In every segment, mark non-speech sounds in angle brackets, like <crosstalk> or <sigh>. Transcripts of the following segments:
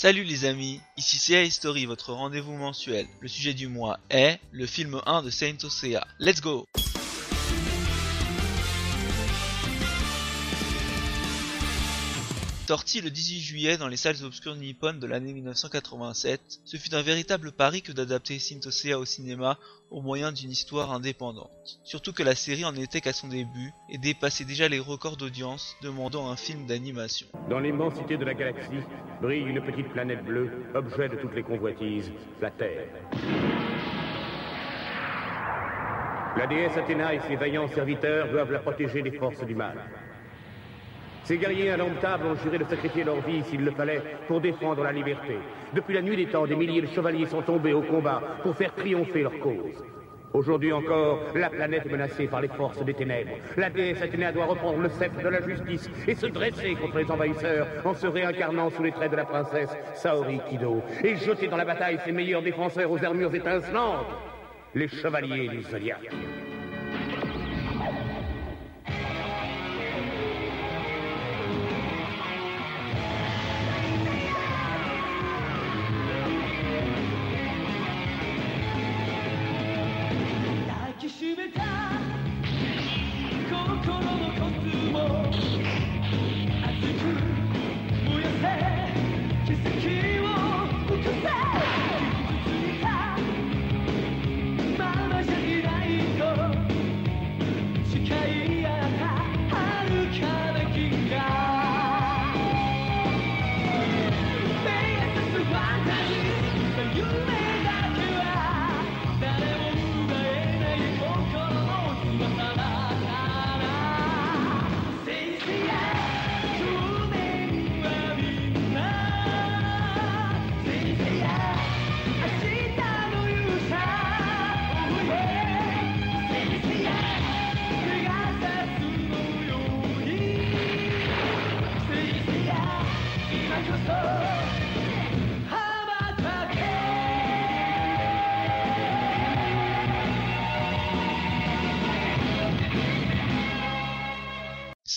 Salut les amis, ici CA History, votre rendez-vous mensuel. Le sujet du mois est le film 1 de Saint Seiya. Let's go Sorti le 18 juillet dans les salles obscures nippones de l'année 1987, ce fut un véritable pari que d'adapter Seiya au cinéma au moyen d'une histoire indépendante. Surtout que la série en était qu'à son début et dépassait déjà les records d'audience demandant un film d'animation. Dans l'immensité de la galaxie brille une petite planète bleue, objet de toutes les convoitises, la Terre. La déesse Athéna et ses vaillants serviteurs doivent la protéger des forces du mal. Ces guerriers indomptables ont juré de sacrifier leur vie, s'il le fallait, pour défendre la liberté. Depuis la nuit des temps, des milliers de chevaliers sont tombés au combat pour faire triompher leur cause. Aujourd'hui encore, la planète est menacée par les forces des ténèbres. La déesse Athéna doit reprendre le sceptre de la justice et se dresser contre les envahisseurs en se réincarnant sous les traits de la princesse Saori Kido et jeter dans la bataille ses meilleurs défenseurs aux armures étincelantes, les chevaliers du zodiaque.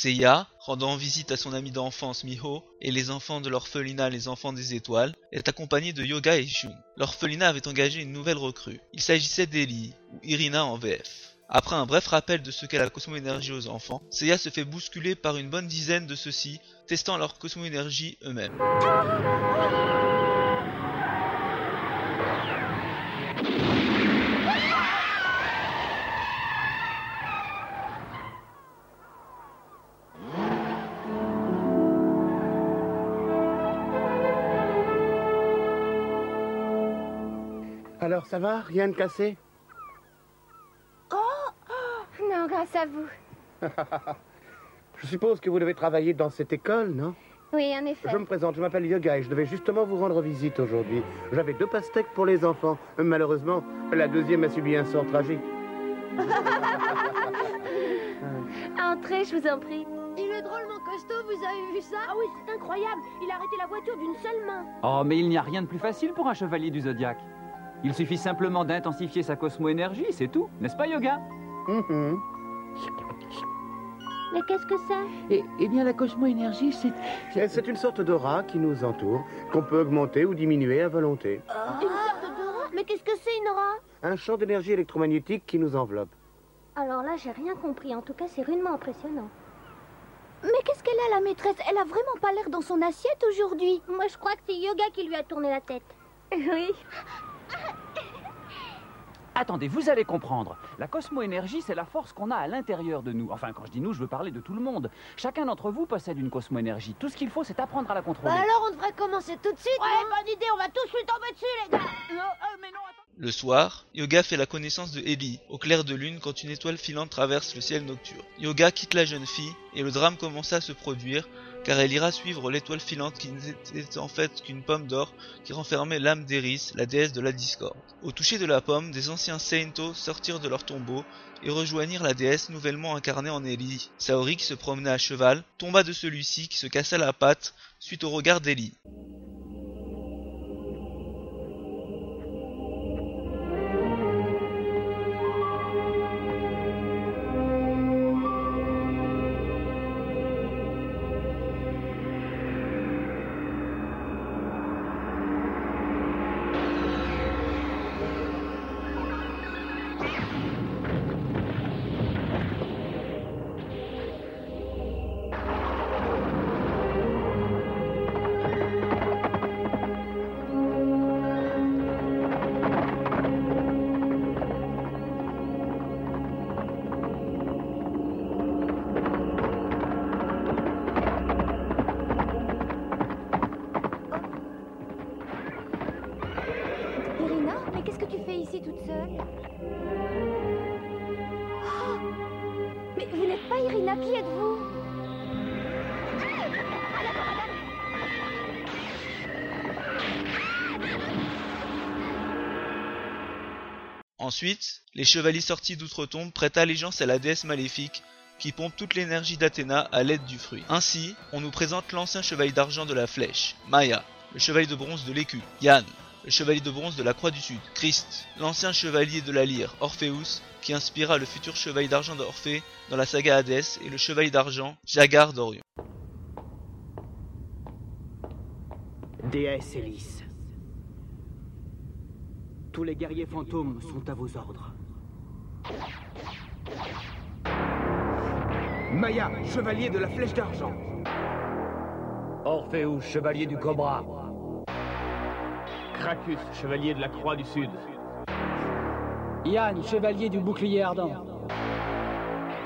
Seiya, rendant visite à son ami d'enfance Miho et les enfants de l'orphelinat Les Enfants des Étoiles, est accompagné de Yoga et Shun. L'orphelinat avait engagé une nouvelle recrue. Il s'agissait d'Eli, ou Irina en VF. Après un bref rappel de ce qu'est la cosmo-énergie aux enfants, Seiya se fait bousculer par une bonne dizaine de ceux-ci, testant leur cosmo-énergie eux-mêmes. Alors ça va? Rien de cassé? Oh Non, grâce à vous. <laughs> Je suppose que vous devez travailler dans cette école, non? Oui, en effet. Je me présente, je m'appelle Yoga et je devais justement vous rendre visite aujourd'hui. J'avais deux pastèques pour les enfants. Malheureusement, la deuxième a subi un sort tragique. <laughs> Entrez, je vous en prie. Il est drôlement costaud, vous avez vu ça? Ah oui, c'est incroyable. Il a arrêté la voiture d'une seule main. Oh, mais il n'y a rien de plus facile pour un chevalier du zodiaque. Il suffit simplement d'intensifier sa cosmo-énergie, c'est tout, n'est-ce pas, Yoga? Mhm. Mais qu'est-ce que c'est Eh, eh bien, la cosmo-énergie, c'est... C'est une sorte d'aura qui nous entoure, qu'on peut augmenter ou diminuer à volonté. Une sorte d'aura? Mais qu'est-ce que c'est, une aura? Un champ d'énergie électromagnétique qui nous enveloppe. Alors là, j'ai rien compris. En tout cas, c'est rudement impressionnant. Mais qu'est-ce qu'elle a, la maîtresse? Elle a vraiment pas l'air dans son assiette aujourd'hui? Moi, je crois que c'est Yoga qui lui a tourné la tête. Oui. Attendez, vous allez comprendre. La cosmo-énergie, c'est la force qu'on a à l'intérieur de nous. Enfin, quand je dis nous, je veux parler de tout le monde. Chacun d'entre vous possède une cosmo-énergie. Tout ce qu'il faut, c'est apprendre à la contrôler. Bah alors, on devrait commencer tout de suite. Ouais, bonne idée, on va tous lui tomber dessus, les gars. Le soir, Yoga fait la connaissance de Ellie, au clair de lune quand une étoile filante traverse le ciel nocturne. Yoga quitte la jeune fille, et le drame commence à se produire, car elle ira suivre l'étoile filante qui n'était en fait qu'une pomme d'or qui renfermait l'âme d'Eris, la déesse de la discorde. Au toucher de la pomme, des anciens Seinto sortirent de leur tombeau et rejoignirent la déesse nouvellement incarnée en Ellie. Saori, qui se promenait à cheval, tomba de celui-ci qui se cassa la patte suite au regard d'Ellie. Ensuite, les chevaliers sortis d'outre-tombe prêtent allégeance à la déesse maléfique qui pompe toute l'énergie d'Athéna à l'aide du fruit. Ainsi, on nous présente l'ancien chevalier d'argent de la flèche, Maya, le chevalier de bronze de l'écu, Yann, le chevalier de bronze de la croix du sud, Christ, l'ancien chevalier de la lyre, Orpheus, qui inspira le futur chevalier d'argent d'Orphée dans la saga Hadès, et le chevalier d'argent, Jagar d'Orion. Déesse Hélice. Tous les guerriers fantômes sont à vos ordres. Maya, chevalier de la flèche d'argent. Orpheus, chevalier du Cobra. Krakus, chevalier de la Croix du Sud. Yann, chevalier du bouclier ardent.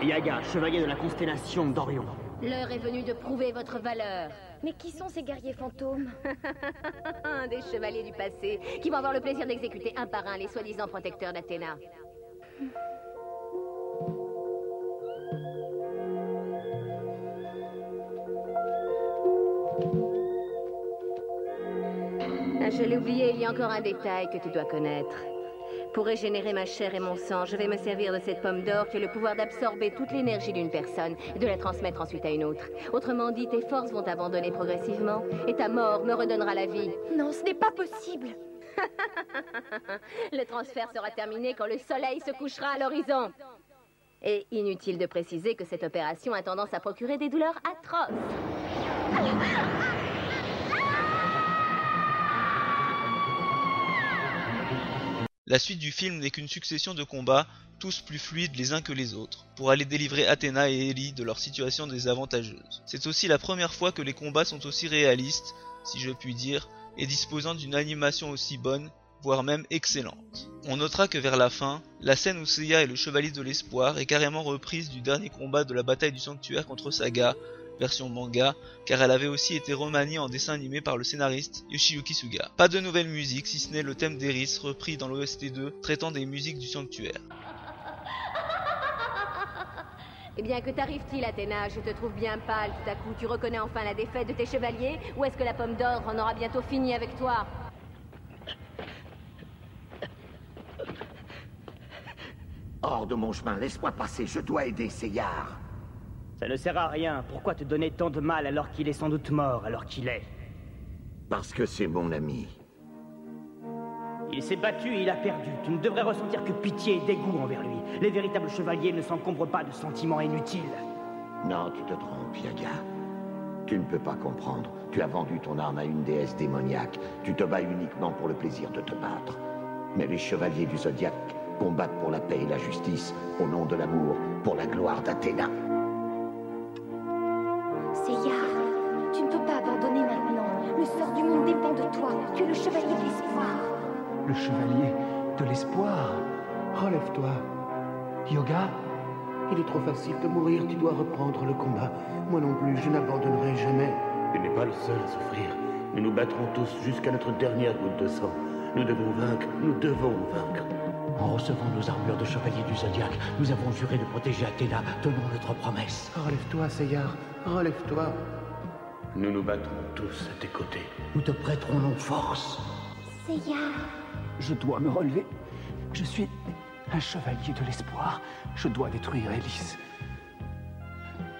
Yaga, chevalier de la constellation d'Orion. L'heure est venue de prouver votre valeur. Mais qui sont ces guerriers fantômes? <laughs> Des chevaliers du passé qui vont avoir le plaisir d'exécuter un par un les soi-disant protecteurs d'Athéna. Ah, Je l'ai oublié, il y a encore un détail que tu dois connaître. Pour régénérer ma chair et mon sang, je vais me servir de cette pomme d'or qui a le pouvoir d'absorber toute l'énergie d'une personne et de la transmettre ensuite à une autre. Autrement dit, tes forces vont abandonner progressivement et ta mort me redonnera la vie. Non, ce n'est pas possible. <laughs> Le transfert sera terminé quand le soleil se couchera à l'horizon. Et inutile de préciser que cette opération a tendance à procurer des douleurs atroces. La suite du film n'est qu'une succession de combats, tous plus fluides les uns que les autres, pour aller délivrer Athéna et Ellie de leur situation désavantageuse. C'est aussi la première fois que les combats sont aussi réalistes, si je puis dire, et disposant d'une animation aussi bonne, voire même excellente. On notera que vers la fin, la scène où Seiya est le chevalier de l'espoir est carrément reprise du dernier combat de la bataille du sanctuaire contre Saga, version manga, car elle avait aussi été remaniée en dessin animé par le scénariste Yoshiyuki Suga. Pas de nouvelle musique, si ce n'est le thème d'Eris repris dans l'OST 2 traitant des musiques du sanctuaire. <laughs> Eh bien, que t'arrive-t-il, Athéna? Je te trouve bien pâle tout à coup. Tu reconnais enfin la défaite de tes chevaliers? Ou est-ce que la pomme d'or en aura bientôt fini avec toi? Hors de mon chemin, laisse-moi passer, je dois aider Seyar. Ça ne sert à rien. Pourquoi te donner tant de mal alors qu'il est sans doute mort, alors qu'il est? Parce que c'est mon ami. Il s'est battu et il a perdu. Tu ne devrais ressentir que pitié et dégoût envers lui. Les véritables chevaliers ne s'encombrent pas de sentiments inutiles. Non, tu te trompes, Yaga. Tu ne peux pas comprendre. Tu as vendu ton arme à une déesse démoniaque. Tu te bats uniquement pour le plaisir de te battre. Mais les chevaliers du zodiaque combattent pour la paix et la justice, au nom de l'amour, pour la gloire d'Athéna. Toi. Tu es le chevalier de l'espoir. Le chevalier de l'espoir. Relève-toi. Yoga Il est trop facile de mourir, tu dois reprendre le combat. Moi non plus, je n'abandonnerai jamais. Tu n'es pas le seul à souffrir. Nous nous battrons tous jusqu'à notre dernière goutte de sang. Nous devons vaincre, nous devons vaincre. En recevant nos armures de chevalier du zodiaque, nous avons juré de protéger Athéna. Tenons notre promesse. Relève-toi, Seyar. Relève-toi. Nous nous battrons tous à tes côtés. Nous te prêterons nos forces. Seyar, Je dois me relever. Je suis un chevalier de l'espoir. Je dois détruire Hélice.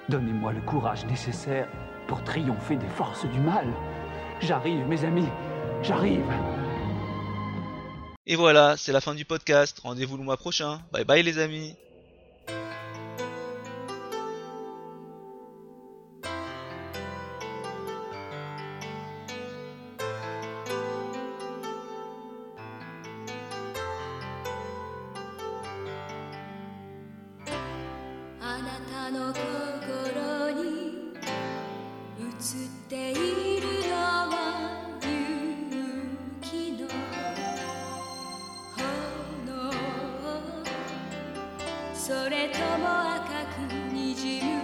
Donnez-moi le courage nécessaire pour triompher des forces du mal. J'arrive, mes amis. J'arrive. Et voilà, c'est la fin du podcast. Rendez-vous le mois prochain. Bye bye les amis. 心に映っているのは勇の炎。それとも赤くにじむ